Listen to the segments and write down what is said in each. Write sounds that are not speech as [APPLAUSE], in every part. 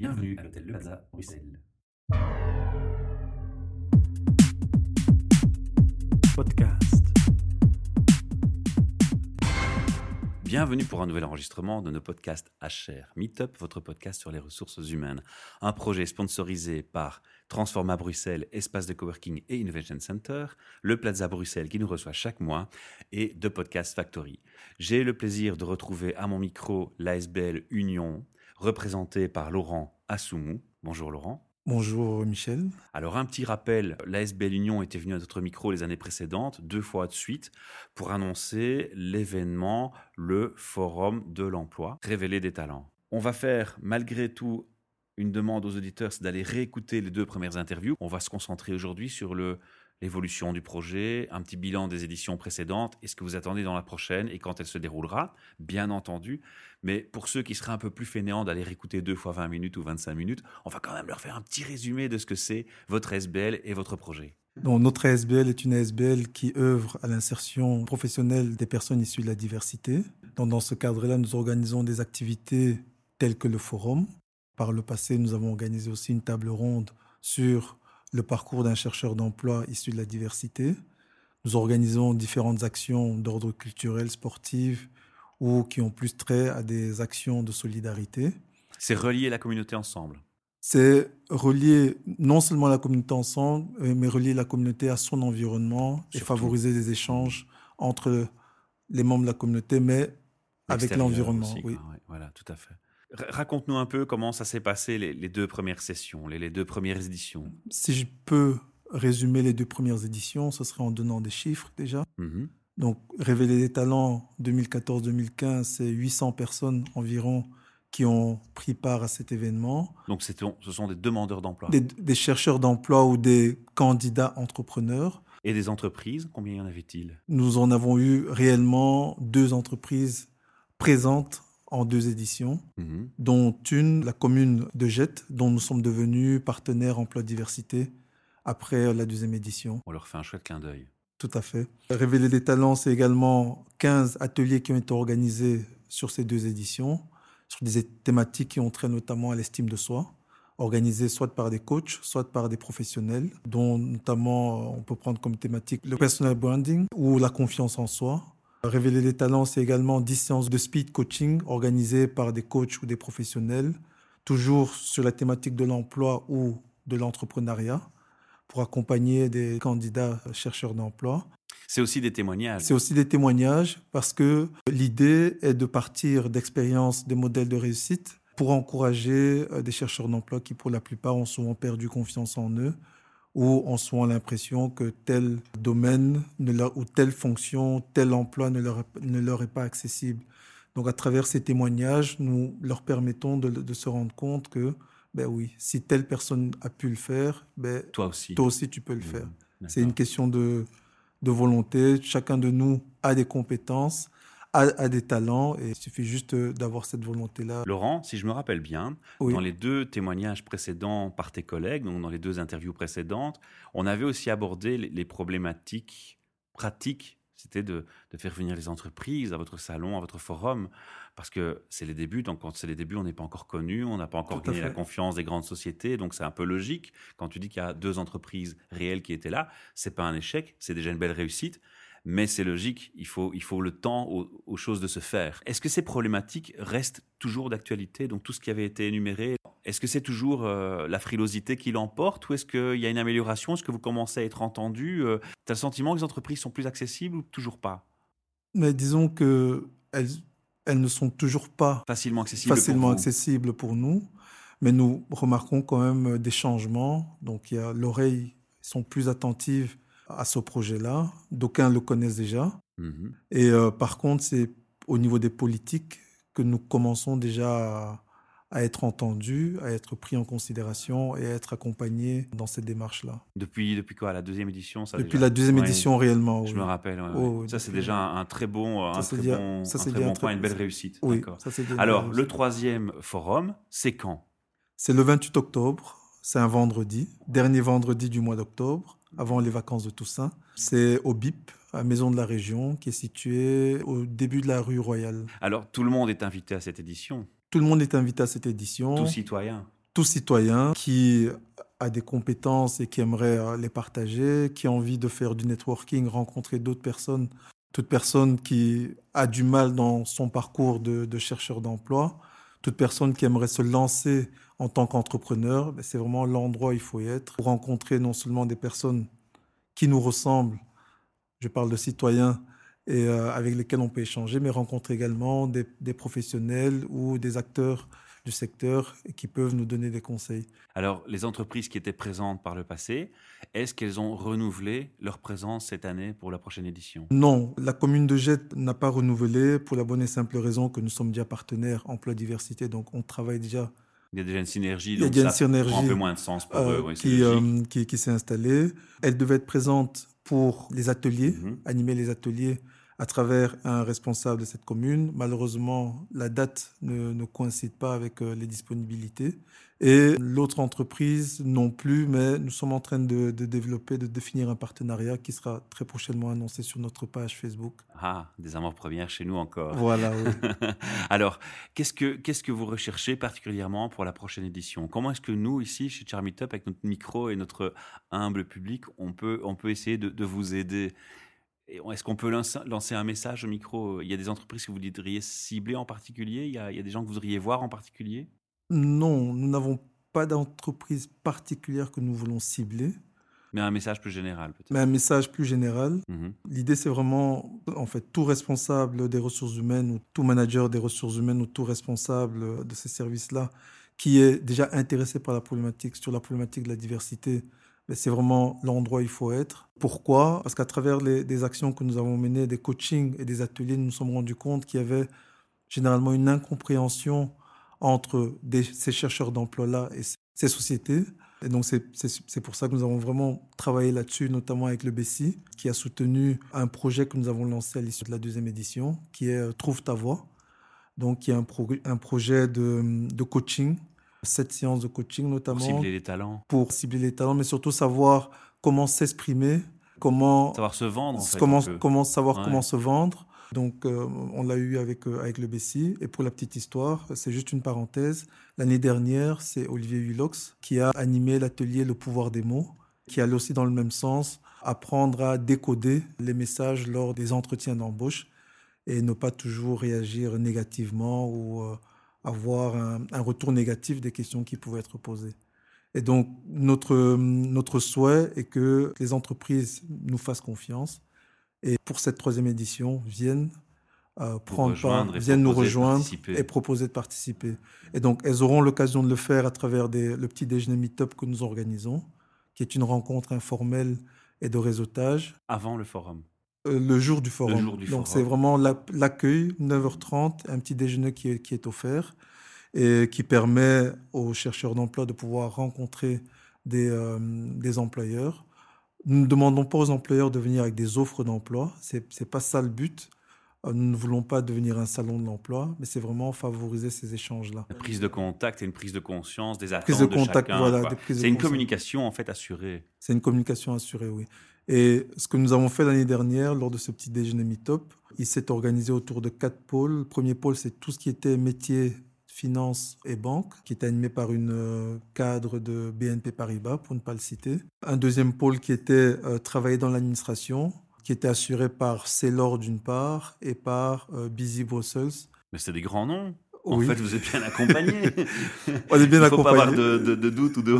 Bienvenue à l'hôtel Le Plaza, Bruxelles. Podcast. Bienvenue pour un nouvel enregistrement de nos podcasts HR Meetup, votre podcast sur les ressources humaines. Un projet sponsorisé par Transforma Bruxelles, espace de coworking et innovation center, le Plaza Bruxelles qui nous reçoit chaque mois et de Podcast Factory. J'ai le plaisir de retrouver à mon micro l'ASBL Union, représenté par Laurent Assoumou. Bonjour Laurent. Bonjour Michel. Alors un petit rappel, l'ASBL Union était venue à notre micro les années précédentes, deux fois de suite, pour annoncer l'événement, le Forum de l'emploi, révéler des talents. On va faire malgré tout une demande aux auditeurs, c'est d'aller réécouter les deux premières interviews. On va se concentrer aujourd'hui sur le l'évolution du projet, un petit bilan des éditions précédentes et ce que vous attendez dans la prochaine et quand elle se déroulera, bien entendu. Mais pour ceux qui seraient un peu plus fainéants d'aller réécouter deux fois 20 minutes ou 25 minutes, on va quand même leur faire un petit résumé de ce que c'est votre SBL et votre projet. Donc, notre ASBL est une ASBL qui œuvre à l'insertion professionnelle des personnes issues de la diversité. Donc, dans ce cadre-là, nous organisons des activités telles que le forum. Par le passé, nous avons organisé aussi une table ronde sur le parcours d'un chercheur d'emploi issu de la diversité. Nous organisons différentes actions d'ordre culturel, sportif ou qui ont plus trait à des actions de solidarité. C'est relier la communauté ensemble. C'est relier non seulement la communauté ensemble, euh, mais relier la communauté à son environnement et favoriser des échanges entre les membres de la communauté, mais avec l'environnement. aussi, Oui. ouais, voilà, tout à fait. Raconte-nous un peu comment ça s'est passé les, les deux premières sessions, les, les deux premières éditions. Si je peux résumer les deux premières éditions, ce serait en donnant des chiffres déjà. Mhm. Donc, Révéler des talents 2014-2015, c'est 800 personnes environ qui ont pris part à cet événement. Donc ce sont des demandeurs d'emploi. Des, des chercheurs d'emploi ou des candidats entrepreneurs. Et des entreprises, combien y en avait-il? Nous en avons eu réellement deux entreprises présentes en deux éditions, Mhm. dont une, la commune de Jette, dont nous sommes devenus partenaires emploi diversité après la deuxième édition. On leur fait un chouette clin d'œil. Tout à fait. Révéler des talents, c'est également 15 ateliers qui ont été organisés sur ces deux éditions, sur des thématiques qui ont trait notamment à l'estime de soi, organisés soit par des coachs, soit par des professionnels, dont notamment euh, on peut prendre comme thématique le personal branding ou la confiance en soi. Révéler des talents, c'est également 10 séances de speed coaching organisées par des coachs ou des professionnels, toujours sur la thématique de l'emploi ou de l'entrepreneuriat pour accompagner des candidats chercheurs d'emploi. C'est aussi des témoignages. C'est aussi des témoignages parce que l'idée est de partir d'expériences, des modèles de réussite pour encourager euh, des chercheurs d'emploi qui, pour la plupart, ont souvent perdu confiance en eux ou ont souvent l'impression que tel domaine ne leur, ou telle fonction, tel emploi ne leur, est- ne leur est pas accessible. Donc, à travers ces témoignages, nous leur permettons de, de se rendre compte que, ben oui, si telle personne a pu le faire, ben, Toi aussi. toi aussi tu peux le Mhm. faire. C'est une question de, de volonté. Chacun de nous a des compétences, a, a des talents, et il suffit juste euh, d'avoir cette volonté-là. Laurent, si je me rappelle bien, Oui. dans les deux témoignages précédents par tes collègues, donc dans les deux interviews précédentes, on avait aussi abordé les, problématiques pratiques. C'était de, de faire venir les entreprises à votre salon, à votre forum, parce que c'est les débuts. Donc, quand c'est les débuts, on n'est pas encore connu, on n'a pas encore Tout gagné la confiance des grandes sociétés. Donc, c'est un peu logique. Quand tu dis qu'il y a deux entreprises réelles qui étaient là, c'est pas un échec, c'est déjà une belle réussite. Mais c'est logique, il faut, il faut le temps aux, aux choses de se faire. Est-ce que ces problématiques restent toujours d'actualité Donc tout ce qui avait été énuméré, est-ce que c'est toujours euh, la frilosité qui l'emporte ou est-ce qu'il y a une amélioration? Est-ce que vous commencez à être entendu Tu as le sentiment que les entreprises sont plus accessibles ou toujours pas? Mais disons que elles, elles ne sont toujours pas Facilement accessibles pour facilement vous. accessibles pour nous, mais nous remarquons quand même des changements. Donc, il y a l'oreille, sont plus attentives à ce projet-là. D'aucuns le connaissent déjà. Mhm. Et euh, par contre, c'est au niveau des politiques que nous commençons déjà à, à être entendus, à être pris en considération et à être accompagnés dans cette démarche-là. Depuis, depuis quoi? La deuxième édition ça, Depuis déjà? la deuxième Ouais, édition, réellement. Je oui. me rappelle. ouais, Oh, oui, ça, c'est déjà un, un très bon, un très bon, ça, un très bon un très- point, une belle réussite. Oui, ça, Alors, le troisième forum, c'est quand? C'est le 28 octobre, c'est un vendredi, dernier vendredi du mois d'octobre, avant les vacances de Toussaint. C'est au BIP, à Maison de la Région, qui est située au début de la rue Royale. Alors, tout le monde est invité à cette édition, Tout le monde est invité à cette édition. tout citoyen. tout citoyen qui a des compétences et qui aimerait euh, les partager, qui a envie de faire du networking, rencontrer d'autres personnes, toute personne qui a du mal dans son parcours de, chercheur d'emploi, toute personne qui aimerait se lancer en tant qu'entrepreneur, ben, c'est vraiment l'endroit où il faut y être pour rencontrer non seulement des personnes qui nous ressemblent, je parle de citoyens, et euh, avec lesquels on peut échanger, mais rencontrer également des, des professionnels ou des acteurs du secteur qui peuvent nous donner des conseils. Alors, les entreprises qui étaient présentes par le passé, est-ce qu'elles ont renouvelé leur présence cette année pour la prochaine édition? Non, la commune de Jette n'a pas renouvelé pour la bonne et simple raison que nous sommes déjà partenaires emploi diversité, donc on travaille déjà. Il y a déjà une synergie, donc ça synergie, prend un peu moins de sens pour eux. qui, euh, qui, qui s'est installée. Elle devait être présente pour les ateliers, mhm. animer les ateliers à travers un responsable de cette commune. Malheureusement, la date ne, coïncide pas avec euh, les disponibilités. Et l'autre entreprise non plus, mais nous sommes en train de, développer, de définir un partenariat qui sera très prochainement annoncé sur notre page Facebook. Ah, des amours premières chez nous encore. Voilà, oui. [LAUGHS] Alors, qu'est-ce que, qu'est-ce que vous recherchez particulièrement pour la prochaine édition? Comment est-ce que nous, ici, chez Charmy Top, avec notre micro et notre humble public, on peut, on peut essayer de, de vous aider? Est-ce qu'on peut lancer un message au micro Il y a des entreprises que vous voudriez cibler en particulier? Il y, a, des gens que vous voudriez voir en particulier? Non, nous n'avons pas d'entreprise particulière que nous voulons cibler. Mais un message plus général, peut-être. Mais un message plus général. Mmh L'idée, c'est vraiment, en fait, tout responsable des ressources humaines ou tout manager des ressources humaines ou tout responsable de ces services-là qui est déjà intéressé par la problématique, sur la problématique de la diversité, c'est vraiment l'endroit où il faut être. Pourquoi Parce qu'à travers les, des actions que nous avons menées, des coachings et des ateliers, nous nous sommes rendus compte qu'il y avait généralement une incompréhension entre ces chercheurs d'emploi-là et ces sociétés. Et donc, c'est pour ça que nous avons vraiment travaillé là-dessus, notamment avec le BESI, qui a soutenu un projet que nous avons lancé à l'issue de la deuxième édition, qui est euh, Trouve ta voix. Donc, qui est un, un projet de, de coaching cette séance de coaching notamment. Pour cibler les talents. Pour cibler les talents, mais surtout savoir comment s'exprimer, comment... Savoir se vendre, en fait, Comment, comment savoir comment se vendre. Donc, euh, on l'a eu avec, euh, avec le Bessie. Et pour la petite histoire, c'est juste une parenthèse. L'année dernière, c'est Olivier Hulox qui a animé l'atelier Le pouvoir des mots, qui allait aussi dans le même sens, apprendre à décoder les messages lors des entretiens d'embauche et ne pas toujours réagir négativement ou euh, avoir un, retour négatif des questions qui pouvaient être posées. Et donc, notre, notre souhait est que les entreprises nous fassent confiance et pour cette troisième édition viennent euh, prendre part, viennent nous rejoindre et proposer de participer. Et donc, elles auront l'occasion de le faire à travers des, le petit déjeuner meet-up que nous organisons, qui est une rencontre informelle et de réseautage. Avant le forum euh, le jour du forum. Donc c'est vraiment l'accueil, 9h30, un petit déjeuner qui est, qui est, offert et qui permet aux chercheurs d'emploi de pouvoir rencontrer des, euh, des employeurs. Nous ne demandons pas aux employeurs de venir avec des offres d'emploi, ce n'est pas ça le but. Euh, nous ne voulons pas devenir un salon de l'emploi, mais c'est vraiment favoriser ces échanges-là. Une prise de contact et une prise de conscience des attentes prise de, contact, Voilà, c'est une communication en fait assurée. C'est une communication assurée, oui. Et ce que nous avons fait l'année dernière lors de ce petit déjeuner meet-up, il s'est organisé autour de quatre pôles. Le premier pôle, c'est tout ce qui était métier, finance et banque, qui était animé par une euh, cadre de BNP Paribas, pour ne pas le citer. Un deuxième pôle qui était euh, travailler dans l'administration, qui était assuré par Célor d'une part et par euh, Busy Brussels. Mais c'est des grands noms. En fait, vous êtes bien accompagné. [LAUGHS] On est bien accompagné. Il ne faut pas avoir de, de, doute ou de,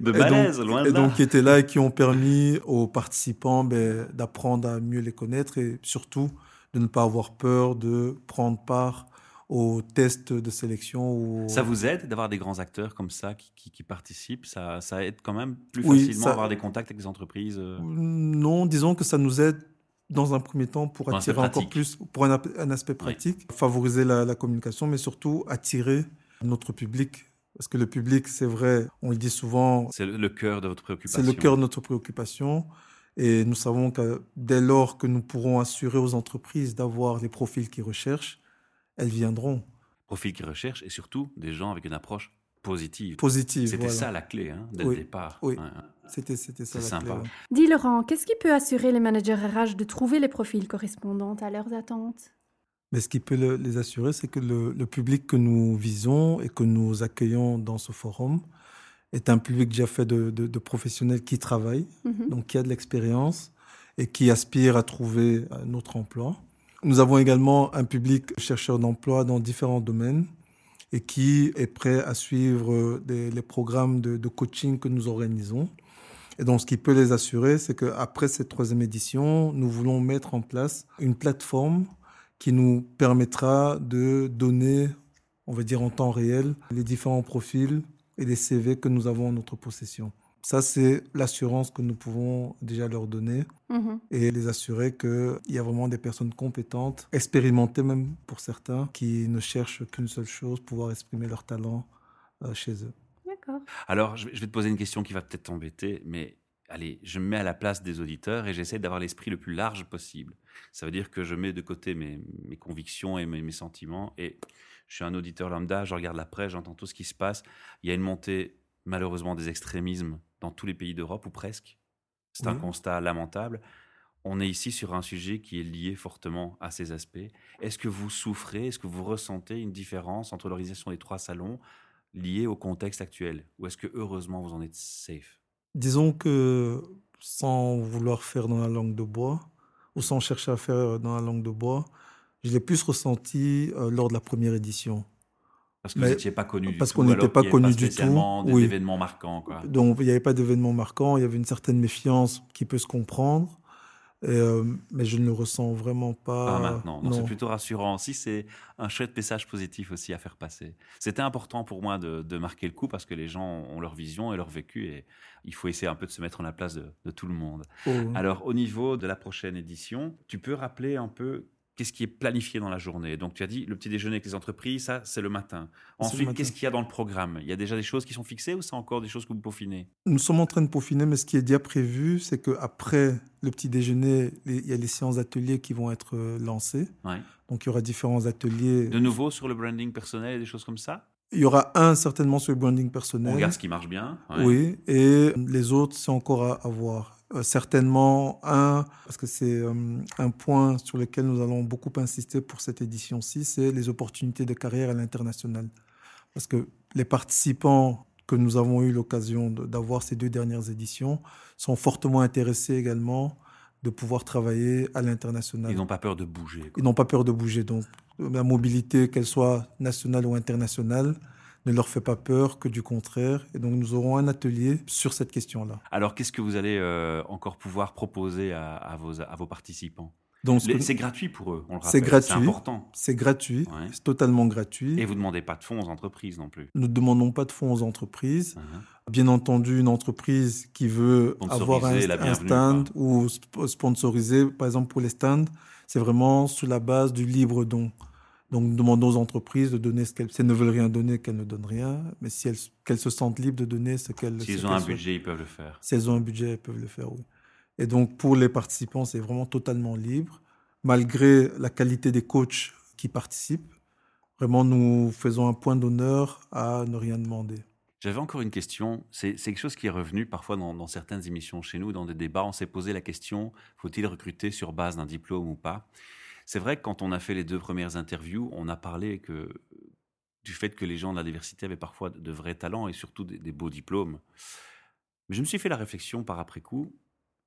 de malaise, donc, loin de et donc, qui étaient là et qui ont permis aux participants ben, d'apprendre à mieux les connaître et surtout de ne pas avoir peur de prendre part aux tests de sélection. Ou... Ça vous aide d'avoir des grands acteurs comme ça qui, qui, participent? Ça, ça, aide quand même plus facilement à avoir des contacts avec les entreprises euh? Non, disons que ça nous aide dans un premier temps pour attirer encore plus, pour un, aspect pratique, favoriser la, communication, mais surtout attirer notre public. Parce que le public, c'est vrai, on le dit souvent. C'est le cœur de votre préoccupation. C'est le cœur de notre préoccupation. Et nous savons que dès lors que nous pourrons assurer aux entreprises d'avoir les profils qu'ils recherchent, elles viendront. Profils qu'ils recherchent et surtout des gens avec une approche positive. Positive. C'était ça la clé hein, dès le départ. Oui. C'était, c'était ça. C'est sympa. Dis Laurent, qu'est-ce qui peut assurer les managers RH de trouver les profils correspondants à leurs attentes? Mais ce qui peut le- les assurer, c'est que le, le public que nous visons et que nous accueillons dans ce forum est un public déjà fait de, de- de professionnels qui travaillent, Mhm. donc qui a de l'expérience et qui aspire à trouver un autre emploi. Nous avons également un public chercheur d'emploi dans différents domaines et qui est prêt à suivre les programmes de, de coaching que nous organisons. Et donc, ce qui peut les assurer, c'est qu'après cette troisième édition, nous voulons mettre en place une plateforme qui nous permettra de donner, on va dire en temps réel, les différents profils et les CV que nous avons en notre possession. Ça, c'est l'assurance que nous pouvons déjà leur donner Mhm. et les assurer qu'il y a vraiment des personnes compétentes, expérimentées même pour certains, qui ne cherchent qu'une seule chose, pouvoir exprimer leur talent euh, chez eux. D'accord. Alors, je vais je vais te poser une question qui va peut-être t'embêter, mais allez, je me mets à la place des auditeurs et j'essaie d'avoir l'esprit le plus large possible. Ça veut dire que je mets de côté mes, mes convictions et mes, mes sentiments et je suis un auditeur lambda, je regarde la presse, j'entends tout ce qui se passe. Il y a une montée, malheureusement, des extrémismes dans tous les pays d'Europe, ou presque. C'est un constat lamentable. On est ici sur un sujet qui est lié fortement à ces aspects. Est-ce que vous souffrez, est-ce que vous ressentez une différence entre l'organisation des trois salons liée au contexte actuel? Ou est-ce que heureusement vous en êtes safe? Disons que sans vouloir faire dans la langue de bois, ou sans chercher à faire dans la langue de bois, je l'ai plus ressenti euh, lors de la première édition. Parce que Mais- vous n'étiez pas connu du parce tout, qu'on n'était pas connu du tout, des oui. événements marquants. Quoi. Donc, il n'y avait pas d'événement marquant, il y avait une certaine méfiance qui peut se comprendre, et, euh, mais je ne le ressens vraiment pas. Pas maintenant. Donc c'est non. plutôt rassurant. Si c'est un chouette message positif aussi à faire passer. C'était important pour moi de, de marquer le coup parce que les gens ont leur vision et leur vécu et il faut essayer un peu de se mettre à la place de, de tout le monde. Oh. Alors au niveau de la prochaine édition, tu peux rappeler un peu qu'est-ce qui est planifié dans la journée. Donc tu as dit le petit déjeuner avec les entreprises, ça c'est le matin. Ensuite, qu'est-ce qu'il y a dans le programme? Il y a déjà des choses qui sont fixées ou c'est encore des choses que vous peaufinez? Nous sommes en train de peaufiner, mais ce qui est déjà prévu, c'est qu'après le petit déjeuner, il y a les séances d'ateliers qui vont être euh, lancées. Ouais. Donc, il y aura différents ateliers. De nouveau sur le branding personnel et des choses comme ça? Il y aura un certainement sur le branding On personnel. regarde ce qui marche bien. ouais. Oui, et les autres, c'est encore à, à voir. Euh, certainement un, parce que c'est euh, un point sur lequel nous allons beaucoup insister pour cette édition-ci, c'est les opportunités de carrière à l'international. Parce que les participants que nous avons eu l'occasion de- d'avoir ces deux dernières éditions sont fortement intéressés également de pouvoir travailler à l'international. Ils n'ont pas peur de bouger. quoi. Ils n'ont pas peur de bouger. Donc, la mobilité, qu'elle soit nationale ou internationale, ne leur fait pas peur que du contraire. Et donc, nous aurons un atelier sur cette question-là. Alors, qu'est-ce que vous allez euh, encore pouvoir proposer à, à vos, à vos participants? Ce C'est gratuit pour eux, on le C'est rappelle. gratuit. C'est important. c'est gratuit, Ouais. c'est totalement gratuit. Et vous ne demandez pas de fonds aux entreprises non plus. Nous ne demandons pas de fonds aux entreprises. Mhm. Bien entendu, une entreprise qui veut avoir un, stand ou sp- sponsoriser, par exemple pour les stands, c'est vraiment sur la base du libre don. Donc, nous demandons aux entreprises de donner ce qu'elles si elles ne veulent rien donner, qu'elles ne donnent rien. Mais si elles, qu'elles se sentent libres de donner ce qu'elles S'ils ce ont un souhaitent. budget, ils peuvent le faire. Si elles ont un budget, elles peuvent le faire, oui. Et donc, pour les participants, c'est vraiment totalement libre. Malgré la qualité des coachs qui participent, vraiment, nous faisons un point d'honneur à ne rien demander. J'avais encore une question. C'est c'est quelque chose qui est revenu parfois dans, dans certaines émissions chez nous, dans des débats. On s'est posé la question faut-il recruter sur base d'un diplôme ou pas? C'est vrai que quand on a fait les deux premières interviews, on a parlé que, du fait que les gens de la diversité avaient parfois de, vrais talents et surtout des, des beaux diplômes. Mais je me suis fait la réflexion par après coup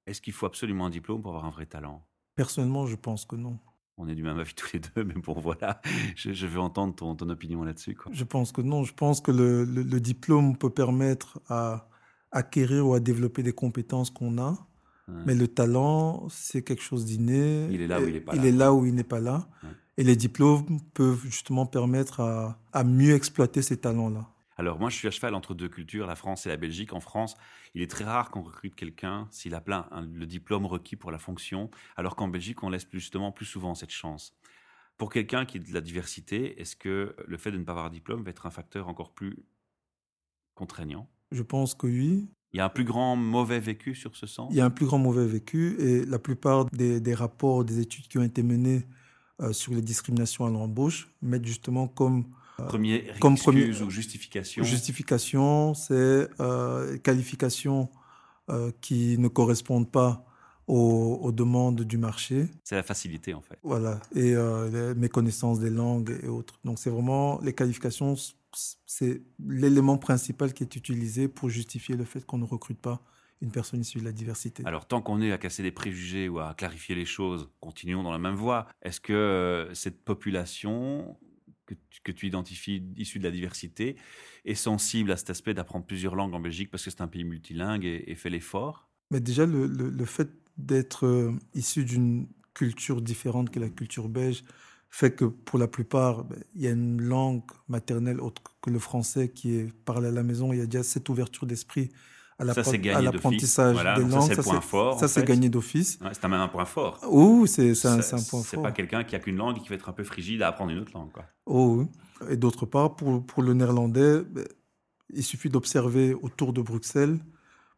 est-ce qu'il faut absolument un diplôme pour avoir un vrai talent? Personnellement, je pense que non. On est du même avis [LAUGHS] tous les deux, mais bon, voilà, je, je veux entendre ton, ton opinion là-dessus. Je pense que non. Je pense que le, le- le diplôme peut permettre à acquérir ou à développer des compétences qu'on a. Ouais. Mais le talent, c'est quelque chose d'inné. Il est là où il est pas Il là. est là où il n'est pas là. Ouais. Et les diplômes peuvent justement permettre à, à mieux exploiter ces talents-là. Alors moi, je suis à cheval entre deux cultures, la France et la Belgique. En France, il est très rare qu'on recrute quelqu'un s'il a plein un- le diplôme requis pour la fonction, alors qu'en Belgique, on laisse justement plus souvent cette chance. Pour quelqu'un qui est de la diversité, est-ce que le fait de ne pas avoir un diplôme va être un facteur encore plus contraignant? Je pense que oui. Il y a un plus grand mauvais vécu sur ce sens Il y a un plus grand mauvais vécu et la plupart des, des rapports, des études qui ont été menées euh, sur les discriminations à l'embauche mettent justement comme Premier comme excuse premier- ou justification justification, c'est euh, qualifications euh, qui ne correspondent pas aux, aux demandes du marché. C'est la facilité en fait. Voilà, et euh, les- mes connaissances des langues et autres. Donc c'est vraiment les qualifications, c'est l'élément principal qui est utilisé pour justifier le fait qu'on ne recrute pas une personne issue de la diversité. Alors tant qu'on est à casser des préjugés ou à clarifier les choses, continuons dans la même voie. Est-ce que euh, cette population que tu, que tu identifies issue de la diversité est sensible à cet aspect d'apprendre plusieurs langues en Belgique parce que c'est un pays multilingue et, et fait l'effort? Mais déjà, le, le- le fait d'être euh, issu d'une culture différente que la culture belge fait que pour la plupart, ben, il y a une langue maternelle autre que le français qui est parlée à la maison. Il y a déjà cette ouverture d'esprit à c'est l'apprentissage Voilà, des langues. c'est Ça, c'est gagné d'office. Ouais, C'est même un point fort. Oh, c'est c'est un, c'est point C'est fort. pas quelqu'un qui a qu'une langue et qui va être un peu frigide à apprendre une autre langue. Quoi. Oh, oui. Et d'autre part, pour, pour le néerlandais, ben, il suffit d'observer autour de Bruxelles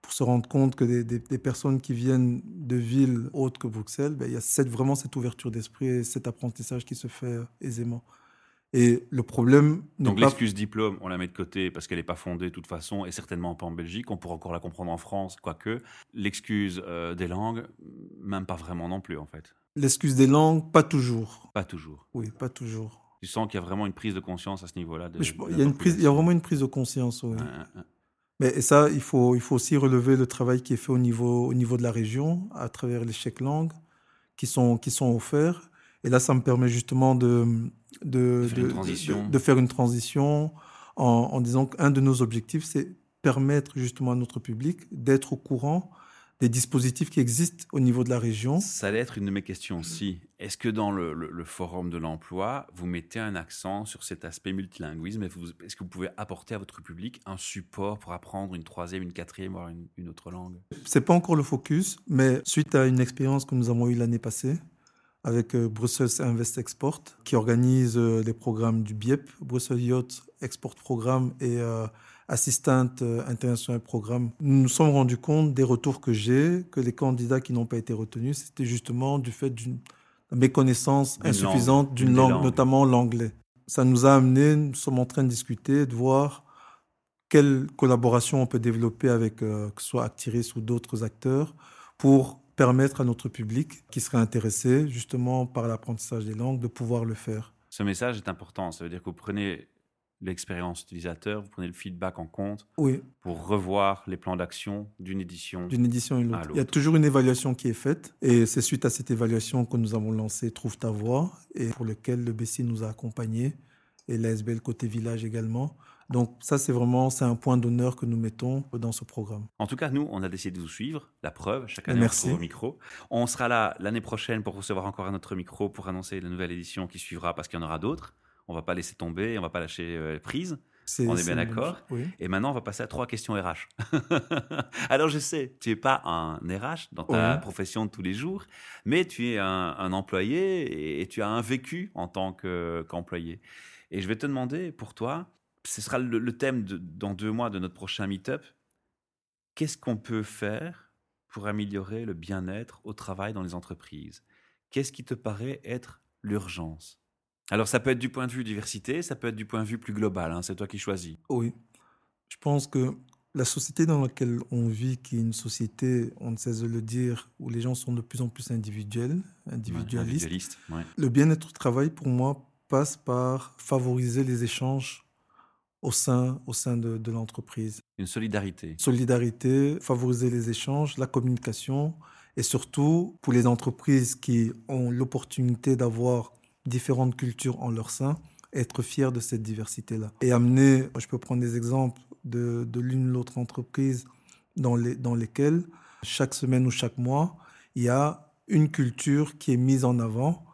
pour se rendre compte que des, des- des personnes qui viennent de villes autres que Bruxelles, ben, il y a cette, vraiment cette ouverture d'esprit et cet apprentissage qui se fait euh, aisément. Et le problème Donc pas... l'excuse diplôme, on la met de côté parce qu'elle n'est pas fondée de toute façon et certainement pas en Belgique. On pourra encore la comprendre en France, quoique. L'excuse euh, des langues, même pas vraiment non plus en fait. L'excuse des langues, pas toujours. Pas toujours. Oui, pas toujours. Tu sens qu'il y a vraiment une prise de conscience à ce niveau-là. il, y a une prise, il y a population. vraiment une prise de conscience. oui. Mais et ça, il faut, il faut aussi relever le travail qui est fait au niveau, au niveau de la région, à travers les chèques langues qui sont, qui sont offerts. Et là, ça me permet justement de, de, faire une transition. de- de faire une transition en, en disant qu'un de nos objectifs, c'est permettre justement à notre public d'être au courant des dispositifs qui existent au niveau de la région. Ça allait être une de mes questions aussi. Est-ce que dans le, le- le forum de l'emploi, vous mettez un accent sur cet aspect multilinguisme Est-ce que vous pouvez apporter à votre public un support pour apprendre une troisième, une quatrième, voire une, une autre langue? C'est pas encore le focus, mais suite à une expérience que nous avons eue l'année passée avec euh, Brussels Invest Export, qui organise euh, des programmes du BIEP, Brussels Yacht Export Programme et euh, Assistant euh, International Programme, nous nous sommes rendus compte des retours que j'ai, que les candidats qui n'ont pas été retenus, c'était justement du fait d'une méconnaissance insuffisante d'une langue, notamment l'anglais. Ça nous a amené, nous sommes en train de discuter, de voir quelle collaboration on peut développer avec euh, que ce soit Actiris ou d'autres acteurs pour permettre à notre public qui serait intéressé justement par l'apprentissage des langues de pouvoir le faire. Ce message est important. Ça veut dire que vous prenez l'expérience utilisateur, vous prenez le feedback en compte Oui, pour revoir les plans d'action d'une édition. d'une édition à une À autre. Il y a l'autre. toujours une évaluation qui est faite et c'est suite à cette évaluation que nous avons lancé Trouve ta voix et pour lequel le BC nous a accompagnés et l'ASBL côté village également. Donc ça, c'est vraiment c'est un point d'honneur que nous mettons dans ce programme. En tout cas, nous, on a décidé de vous suivre. La preuve, chaque année, Merci. on se retrouve au micro. On sera là l'année prochaine pour recevoir encore un autre micro pour annoncer la nouvelle édition qui suivra parce qu'il y en aura d'autres. On va pas laisser tomber, on va pas lâcher euh, prise. On est bien d'accord. Oui. Et maintenant, on va passer à trois questions RH. [LAUGHS] Alors, je sais, tu es pas un RH dans ta Ouais. profession de tous les jours, mais tu es un, un employé et, et tu as un vécu en tant que- qu'employé. et je vais te demander, pour toi, ce sera le, le thème de- dans deux mois de notre prochain meet-up. Qu'est-ce qu'on peut faire pour améliorer le bien-être au travail dans les entreprises? Qu'est-ce qui te paraît être l'urgence? Alors, ça peut être du point de vue diversité, ça peut être du point de vue plus global, hein, c'est toi qui choisis. Oui. Je pense que la société dans laquelle on vit, qui est une société, on ne cesse de le dire, où les gens sont de plus en plus individuels, individualistes, Individualiste, ouais. le bien-être au travail, pour moi, passe par favoriser les échanges au sein, au sein de, de l'entreprise. Une solidarité. Solidarité, favoriser les échanges, la communication, et surtout pour les entreprises qui ont l'opportunité d'avoir différentes cultures en leur sein, être fiers de cette diversité-là. Et amener, je peux prendre des exemples de, de l'une ou l'autre entreprise dans, les, dans lesquelles chaque semaine ou chaque mois, il y a une culture qui est mise en avant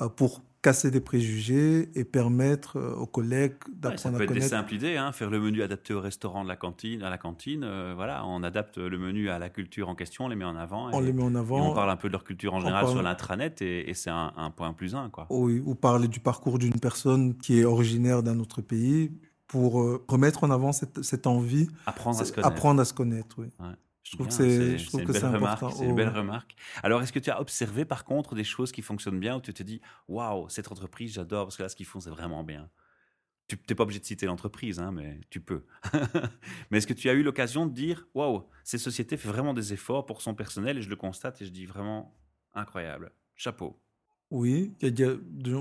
euh, pour casser des préjugés et permettre euh, aux collègues Ouais, ça d'apprendre peut à être des connaître. simples idées, hein, faire le menu adapté au restaurant de la cantine, à la cantine. euh, voilà, on adapte le menu à la culture en question, on les met en avant. On et, les met en et avant. on parle un peu de leur culture en général parle- sur l'intranet et, et c'est un, un point plus un. Quoi. Oui, ou parler du parcours d'une personne qui est originaire d'un autre pays pour euh, remettre en avant cette, cette envie, Apprendre à se connaître. apprendre à se connaître. Oui. Ouais. Je trouve que c'est, une belle c'est remarque, important. Une belle remarque. Alors, est-ce que tu as observé par contre des choses qui fonctionnent bien où tu te dis, waouh, cette entreprise, j'adore parce que là, ce qu'ils font, c'est vraiment bien. Tu n'es pas obligé de citer l'entreprise, hein, mais tu peux. [LAUGHS] mais est-ce que tu as eu l'occasion de dire Waouh, cette société fait vraiment des efforts pour son personnel et je le constate et je dis vraiment incroyable. Chapeau. Oui, il y a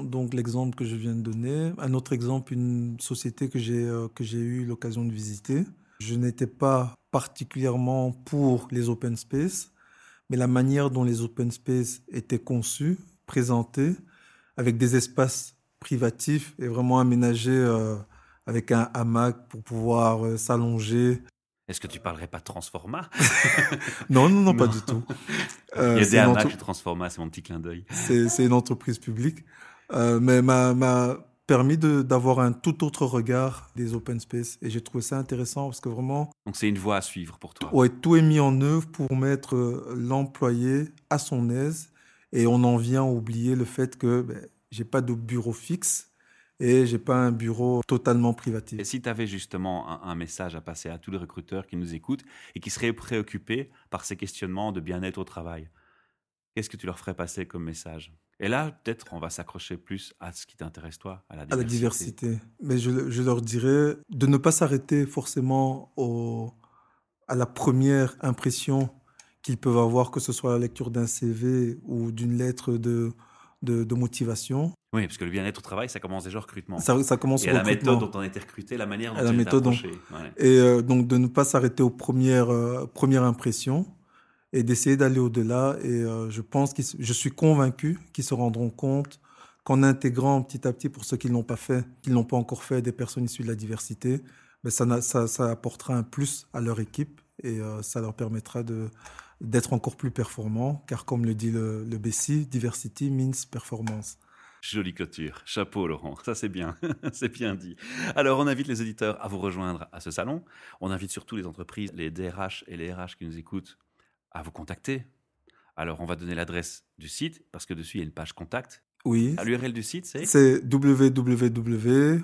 donc l'exemple que je viens de donner. Un autre exemple, une société que j'ai euh, que j'ai eu l'occasion de visiter. Je n'étais pas particulièrement pour les open space, mais la manière dont les open space étaient conçus, présentés, avec des espaces privatif et vraiment aménagé euh, avec un hamac pour pouvoir euh, s'allonger. Est-ce que tu parlerais pas de Transforma? [LAUGHS] Non, non, non, pas du tout. Euh, Il y a des hamacs chez Transforma, c'est mon petit clin d'œil. C'est une entreprise publique, mais m'a permis d'avoir un tout autre regard des open space et j'ai trouvé ça intéressant parce que vraiment. Donc c'est une voie à suivre pour toi. Ouais, tout est mis en œuvre pour mettre l'employé à son aise et on en vient à oublier le fait que ben, j'ai pas de bureau fixe et j'ai pas un bureau totalement privatif. Et si tu avais justement un, message à passer à tous les recruteurs qui nous écoutent et qui seraient préoccupés par ces questionnements de bien-être au travail, qu'est-ce que tu leur ferais passer comme message? Et là, peut-être, on va s'accrocher plus à ce qui t'intéresse toi, à la diversité. À la diversité. Mais je, je leur dirais de ne pas s'arrêter forcément au, à la première impression qu'ils peuvent avoir, que ce soit la lecture d'un CV ou d'une lettre de de, motivation. Oui, parce que le bien-être au travail, ça commence déjà au recrutement. Ça, ça commence et au la méthode dont on a été recruté, la manière dont la on méthode dont... Et euh, donc de ne pas s'arrêter aux premières, euh, premières impressions et d'essayer d'aller au-delà. Et euh, je pense que je suis convaincu qu'ils se rendront compte qu'en intégrant petit à petit, pour ceux qui l'ont pas fait, qui n'ont pas encore fait, des personnes issues de la diversité, mais ben, ça, apportera un plus à leur équipe et ça leur permettra d'être encore plus performant, car comme le dit le, le BC, diversity means performance. Jolie clôture. Chapeau, Laurent. Ça, c'est bien. [LAUGHS] c'est bien dit. Alors, on invite les auditeurs à vous rejoindre à ce salon. On invite surtout les entreprises, les DRH et les RH qui nous écoutent à vous contacter. Alors, on va donner l'adresse du site parce que dessus, il y a une page contact. Oui. L'URL du site, c'est C'est www.association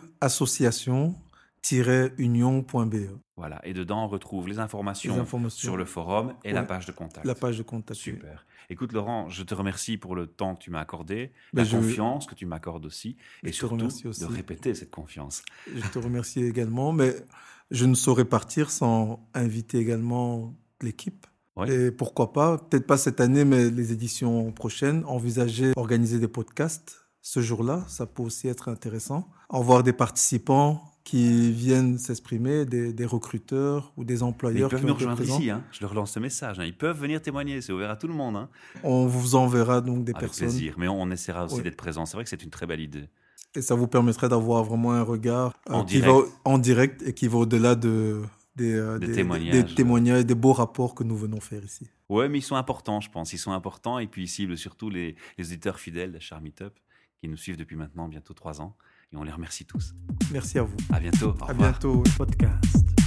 union.be. Voilà, et dedans on retrouve les informations, sur le forum et la page de contact. La page de contact. Super. Écoute Laurent, je te remercie pour le temps que tu m'as accordé, la confiance que tu m'accordes aussi, et surtout aussi. de répéter cette confiance. Je te remercie également, mais je ne saurais partir sans inviter également l'équipe. Et pourquoi pas, peut-être pas cette année, mais les éditions prochaines, envisager organiser des podcasts ce jour-là, ça peut aussi être intéressant. En voir des participants qui viennent s'exprimer, des, recruteurs ou des employeurs. ils peuvent nous rejoindre ici, hein. je leur lance ce message. Hein. Ils peuvent venir témoigner, c'est ouvert à tout le monde. Hein. On vous enverra donc des Avec personnes. plaisir, mais on, essaiera aussi d'être présent. C'est vrai que c'est une très belle idée. Et ça vous permettrait d'avoir vraiment un regard euh, en, qui direct. Va, en direct et qui va au-delà de, des, euh, des, témoignages, des, témoignages, des beaux rapports que nous venons faire ici. Ouais, mais ils sont importants, je pense. Ils sont importants et puis ils ciblent surtout les, les auditeurs fidèles de Char Meetup qui nous suivent depuis maintenant bientôt trois ans et on les remercie tous. Merci à vous. À bientôt. à bientôt, podcast.